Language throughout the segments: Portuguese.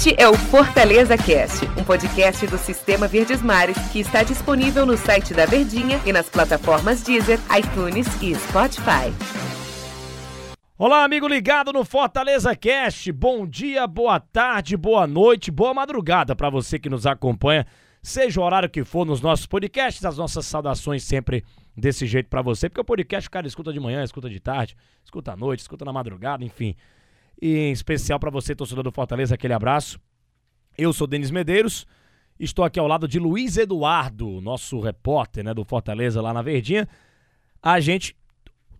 Este é o Fortaleza Cast, um podcast do Sistema Verdes Mares que está disponível no site da Verdinha e nas plataformas Deezer, iTunes e Spotify. Olá, amigo ligado no Fortaleza Cast. Bom dia, boa tarde, boa noite, boa madrugada para você que nos acompanha, seja o horário que for nos nossos podcasts, as nossas saudações sempre desse jeito para você, porque o podcast o cara escuta de manhã, escuta de tarde, escuta à noite, escuta na madrugada, enfim. E em especial para você, torcedor do Fortaleza, aquele abraço. Eu sou Denis Medeiros, estou aqui ao lado de Luiz Eduardo, nosso repórter né, do Fortaleza lá na Verdinha. A gente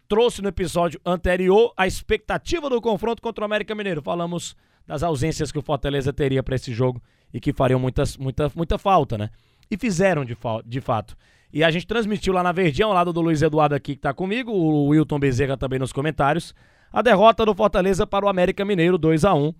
trouxe no episódio anterior a expectativa do confronto contra o América Mineiro. Falamos das ausências que o Fortaleza teria para esse jogo e que fariam muitas, muita, muita falta, né? E fizeram de, de fato. E a gente transmitiu lá na Verdinha, ao lado do Luiz Eduardo aqui que está comigo, o Wilton Bezerra também nos comentários a derrota do Fortaleza para o América Mineiro 2 a 1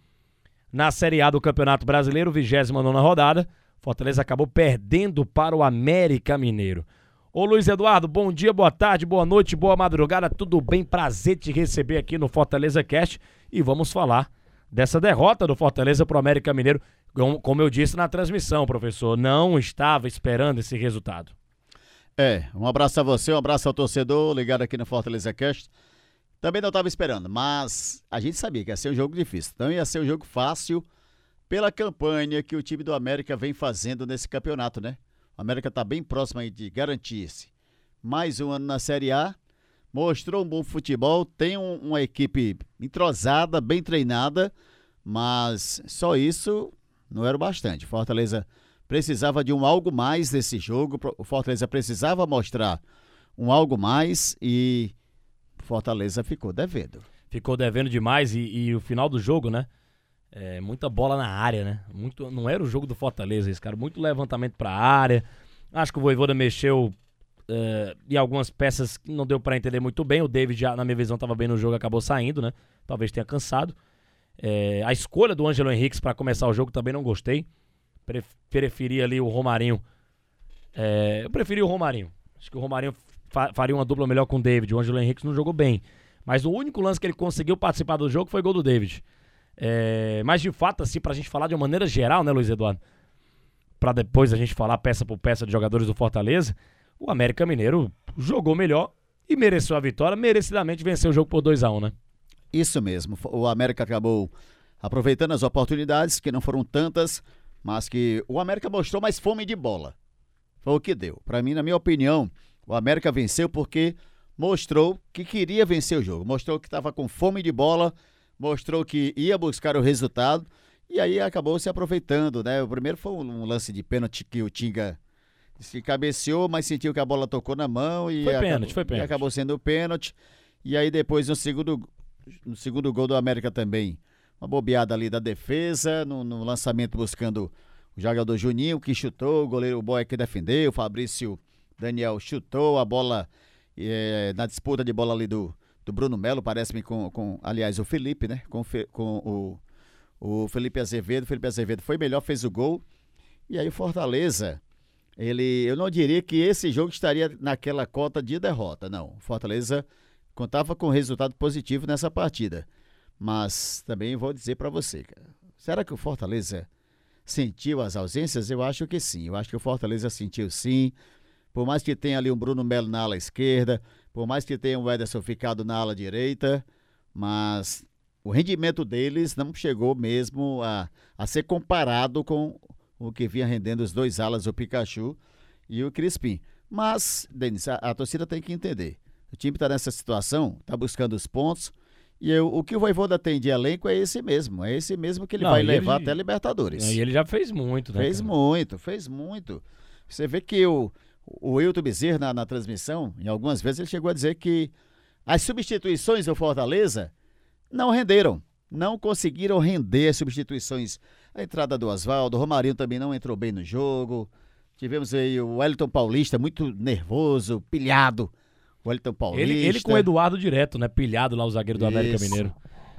na Série A do Campeonato Brasileiro, 29 rodada. Fortaleza acabou perdendo para o América Mineiro. Ô Luiz Eduardo, bom dia, boa tarde, boa noite, boa madrugada, tudo bem? Prazer te receber aqui no Fortaleza Cast e vamos falar dessa derrota do Fortaleza para o América Mineiro. Como eu disse na transmissão, professor, não estava esperando esse resultado. É, um abraço a você, um abraço ao torcedor ligado aqui no Fortaleza Cast. Também não estava esperando, mas a gente sabia que ia ser um jogo difícil. Então ia ser um jogo fácil pela campanha que o time do América vem fazendo nesse campeonato, né? O América está bem próximo aí de garantir-se. Mais um ano na Série A, mostrou um bom futebol, tem um, uma equipe entrosada, bem treinada, mas só isso não era o bastante. Fortaleza precisava de um algo mais nesse jogo, o Fortaleza precisava mostrar um algo mais e Fortaleza ficou devendo. Ficou devendo demais e, e o final do jogo, né? É, muita bola na área, né? Muito, não era o jogo do Fortaleza esse cara. Muito levantamento pra área. Acho que o Voivoda mexeu é, em algumas peças que não deu para entender muito bem. O David, na minha visão, estava bem no jogo acabou saindo, né? Talvez tenha cansado. É, a escolha do Ângelo Henrique para começar o jogo também não gostei. Preferi ali o Romarinho. É, eu preferi o Romarinho. Acho que o Romarinho faria uma dupla melhor com o David. O Ângelo Henrique não jogou bem. Mas o único lance que ele conseguiu participar do jogo foi gol do David. É, mas de fato, assim, pra gente falar de uma maneira geral, né, Luiz Eduardo? Pra depois a gente falar peça por peça de jogadores do Fortaleza, o América Mineiro jogou melhor e mereceu a vitória, merecidamente venceu o jogo por 2 a 1 um, né? Isso mesmo. O América acabou aproveitando as oportunidades, que não foram tantas, mas que o América mostrou mais fome de bola. Foi o que deu. Para mim, na minha opinião, o América venceu porque mostrou que queria vencer o jogo, mostrou que estava com fome de bola, mostrou que ia buscar o resultado e aí acabou se aproveitando, né? O primeiro foi um lance de pênalti que o Tinga se cabeceou, mas sentiu que a bola tocou na mão e, foi acabou, pênalti, foi pênalti. acabou sendo pênalti. E aí depois no segundo, no segundo gol do América também, uma bobeada ali da defesa, no, no lançamento buscando o jogador Juninho que chutou, o goleiro Boy que defendeu, o Fabrício Daniel chutou a bola é, na disputa de bola ali do, do Bruno Melo, parece-me com, com, aliás, o Felipe, né? Com, com o, o Felipe Azevedo. O Felipe Azevedo foi melhor, fez o gol. E aí o Fortaleza, ele, eu não diria que esse jogo estaria naquela cota de derrota, não. O Fortaleza contava com resultado positivo nessa partida. Mas também vou dizer para você, será que o Fortaleza sentiu as ausências? Eu acho que sim. Eu acho que o Fortaleza sentiu sim por mais que tenha ali um Bruno Melo na ala esquerda, por mais que tenha o Ederson ficado na ala direita, mas o rendimento deles não chegou mesmo a, a ser comparado com o que vinha rendendo os dois alas, o Pikachu e o Crispim. Mas, Denis, a, a torcida tem que entender. O time está nessa situação, está buscando os pontos. E eu, o que o Voivoda tem de elenco é esse mesmo. É esse mesmo que ele não, vai levar ele, até Libertadores. E ele já fez muito, né? Fez cara? muito, fez muito. Você vê que o, o Wilton Bezerra, na, na transmissão, em algumas vezes, ele chegou a dizer que as substituições do Fortaleza não renderam. Não conseguiram render as substituições. A entrada do Oswaldo, o Romarinho também não entrou bem no jogo. Tivemos aí o Wellington Paulista muito nervoso, pilhado. O Wellington Paulista. Ele, ele com o Eduardo direto, né? Pilhado lá, o zagueiro do Isso. América Mineiro.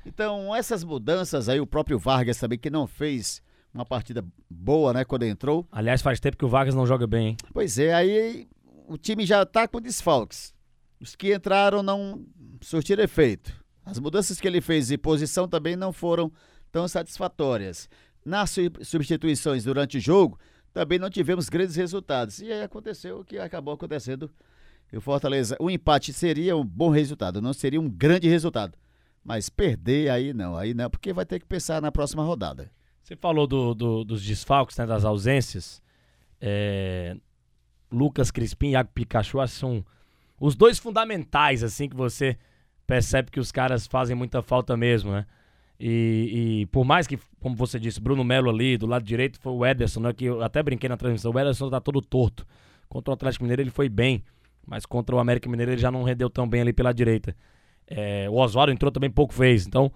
Então, essas mudanças aí, o próprio Vargas também, que não fez uma partida boa, né, quando entrou. Aliás, faz tempo que o Vargas não joga bem, hein? Pois é, aí o time já tá com desfalques. Os que entraram não surtiram efeito. As mudanças que ele fez de posição também não foram tão satisfatórias. nas substituições durante o jogo, também não tivemos grandes resultados. E aí aconteceu o que acabou acontecendo. E o Fortaleza, o empate seria um bom resultado, não seria um grande resultado. Mas perder aí não, aí não, porque vai ter que pensar na próxima rodada. Você falou do, do, dos desfalques, né, das ausências. É, Lucas Crispim e Iago Pikachu são os dois fundamentais, assim, que você percebe que os caras fazem muita falta mesmo, né? E, e, por mais que, como você disse, Bruno Melo ali, do lado direito foi o Ederson, né? Que eu até brinquei na transmissão, o Ederson tá todo torto. Contra o Atlético Mineiro ele foi bem, mas contra o América Mineiro ele já não rendeu tão bem ali pela direita. É, o Oswaldo entrou também pouco fez, então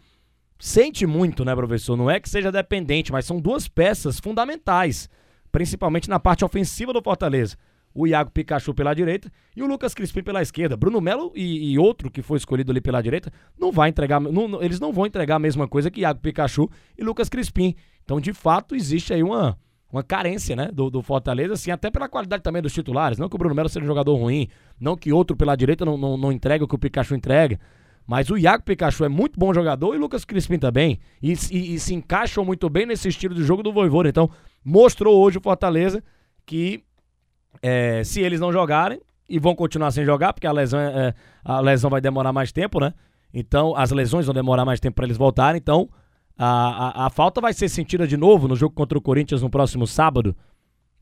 sente muito, né, professor? Não é que seja dependente, mas são duas peças fundamentais, principalmente na parte ofensiva do Fortaleza o Iago Pikachu pela direita e o Lucas Crispim pela esquerda. Bruno Melo e, e outro que foi escolhido ali pela direita não vai entregar, não, eles não vão entregar a mesma coisa que Iago Pikachu e Lucas Crispim. Então, de fato, existe aí uma, uma carência, né, do, do, Fortaleza, assim, até pela qualidade também dos titulares. Não que o Bruno Melo seja um jogador ruim, não que outro pela direita não, não, não entrega o que o Pikachu entrega. Mas o Iago Pikachu é muito bom jogador e o Lucas Crispim também. E, e, e se encaixam muito bem nesse estilo de jogo do Voivoda. Então, mostrou hoje o Fortaleza que é, se eles não jogarem, e vão continuar sem jogar, porque a lesão, é, é, a lesão vai demorar mais tempo, né? Então, as lesões vão demorar mais tempo para eles voltarem. Então, a, a, a, falta vai ser sentida de novo no jogo contra o Corinthians no próximo sábado.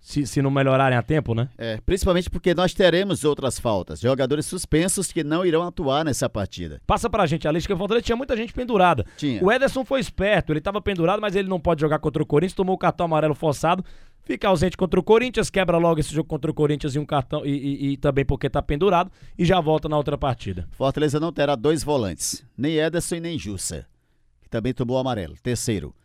Se, se não melhorarem a tempo, né? É, principalmente porque nós teremos outras faltas. Jogadores suspensos que não irão atuar nessa partida. Passa pra gente a lista que o Fortaleza tinha muita gente pendurada. Tinha. O Ederson foi esperto, ele tava pendurado, mas ele não pode jogar contra o Corinthians, tomou o cartão amarelo forçado. Fica ausente contra o Corinthians, quebra logo esse jogo contra o Corinthians e um cartão, e, e, e também porque tá pendurado, e já volta na outra partida. Fortaleza não terá dois volantes, nem Ederson e nem Jussa, que também tomou amarelo. Terceiro.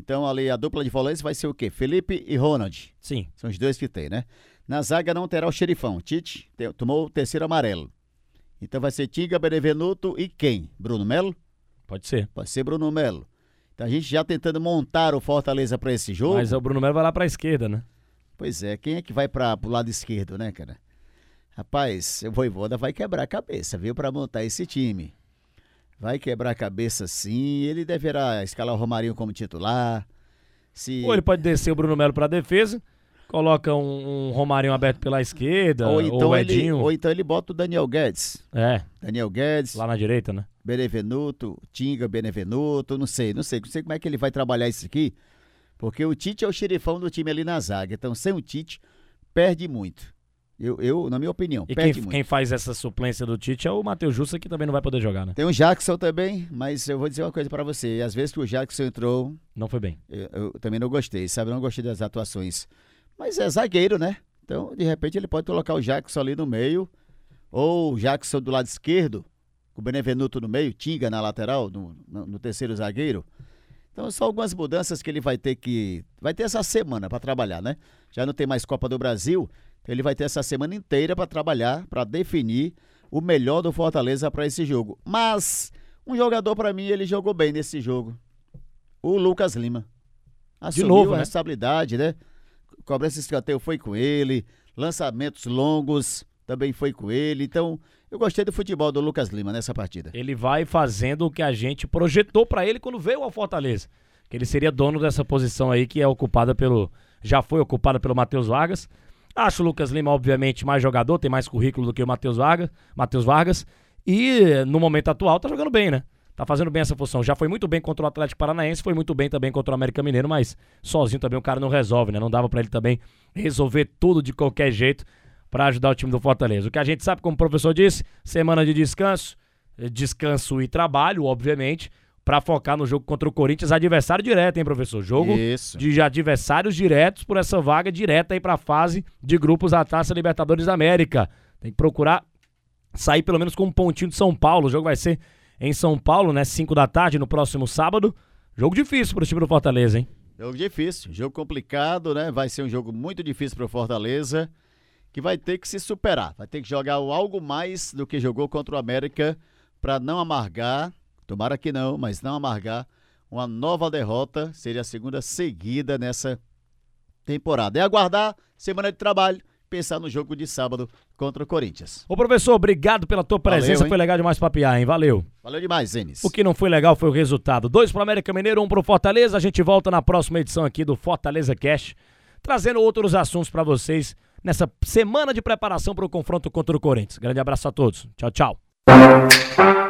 Então ali a dupla de volantes vai ser o quê? Felipe e Ronald. Sim. São os dois que tem, né? Na zaga não terá o xerifão. Tite tomou o terceiro amarelo. Então vai ser Tiga, Benevenuto e quem? Bruno Melo? Pode ser. Pode ser Bruno Melo. Então a gente já tentando montar o Fortaleza para esse jogo. Mas o Bruno Melo vai lá para a esquerda, né? Pois é, quem é que vai para o lado esquerdo, né, cara? Rapaz, o Voivoda vai quebrar a cabeça, viu, para montar esse time. Vai quebrar a cabeça sim, ele deverá escalar o Romarinho como titular. Se... Ou ele pode descer o Bruno Melo para a defesa, coloca um, um, Romarinho aberto pela esquerda, ou então ou o Edinho. Ele, ou então ele bota o Daniel Guedes. É. Daniel Guedes. Lá na direita, né? Benevenuto, Tinga Benevenuto, não sei, não sei, não sei como é que ele vai trabalhar isso aqui, porque o Tite é o xerifão do time ali na zaga, então sem o Tite, perde muito. Eu, eu na minha opinião, e quem, quem faz essa suplência do Tite é o Matheus Jussa, que também não vai poder jogar, né? Tem o Jackson também, mas eu vou dizer uma coisa para você, às vezes que o Jackson entrou... Não foi bem. Eu, eu também não gostei, sabe, eu não gostei das atuações. Mas é zagueiro, né? Então, de repente, ele pode colocar o Jackson ali no meio, ou o Jackson do lado esquerdo, o Benevenuto no meio, Tinga na lateral, no, no, no, terceiro zagueiro. Então são algumas mudanças que ele vai ter que. Vai ter essa semana para trabalhar, né? Já não tem mais Copa do Brasil, ele vai ter essa semana inteira para trabalhar, para definir o melhor do Fortaleza para esse jogo. Mas um jogador para mim ele jogou bem nesse jogo. O Lucas Lima. Assumiu de novo, a né? responsabilidade, né? Cobrança de escanteio foi com ele, lançamentos longos também foi com ele. Então, eu gostei do futebol do Lucas Lima nessa partida. Ele vai fazendo o que a gente projetou para ele quando veio ao Fortaleza. Que ele seria dono dessa posição aí que é ocupada pelo. Já foi ocupada pelo Matheus Vargas. Acho o Lucas Lima, obviamente, mais jogador, tem mais currículo do que o Matheus Vargas, Matheus Vargas. E no momento atual tá jogando bem, né? Tá fazendo bem essa função. Já foi muito bem contra o Atlético Paranaense, foi muito bem também contra o América Mineiro, mas sozinho também o cara não resolve, né? Não dava para ele também resolver tudo de qualquer jeito para ajudar o time do Fortaleza. O que a gente sabe, como o professor disse, semana de descanso, descanso e trabalho, obviamente, para focar no jogo contra o Corinthians, adversário direto, hein, professor? Jogo Isso. de adversários diretos por essa vaga direta aí para a fase de grupos da Taça Libertadores da América. Tem que procurar sair pelo menos com um pontinho de São Paulo. O jogo vai ser em São Paulo, né, 5 da tarde no próximo sábado. Jogo difícil para o time do Fortaleza, hein? Jogo difícil, jogo complicado, né? Vai ser um jogo muito difícil para o Fortaleza que vai ter que se superar, vai ter que jogar algo mais do que jogou contra o América para não amargar, tomara que não, mas não amargar uma nova derrota, seria a segunda seguida nessa temporada. É aguardar semana de trabalho, pensar no jogo de sábado contra o Corinthians. Ô professor, obrigado pela tua presença, Valeu, foi legal demais papiar, hein? Valeu. Valeu demais, Zenis. O que não foi legal foi o resultado. Dois pro América Mineiro, um pro Fortaleza. A gente volta na próxima edição aqui do Fortaleza Cash, trazendo outros assuntos pra vocês nessa semana de preparação para o confronto contra o Corinthians. Grande abraço a todos. Tchau, tchau.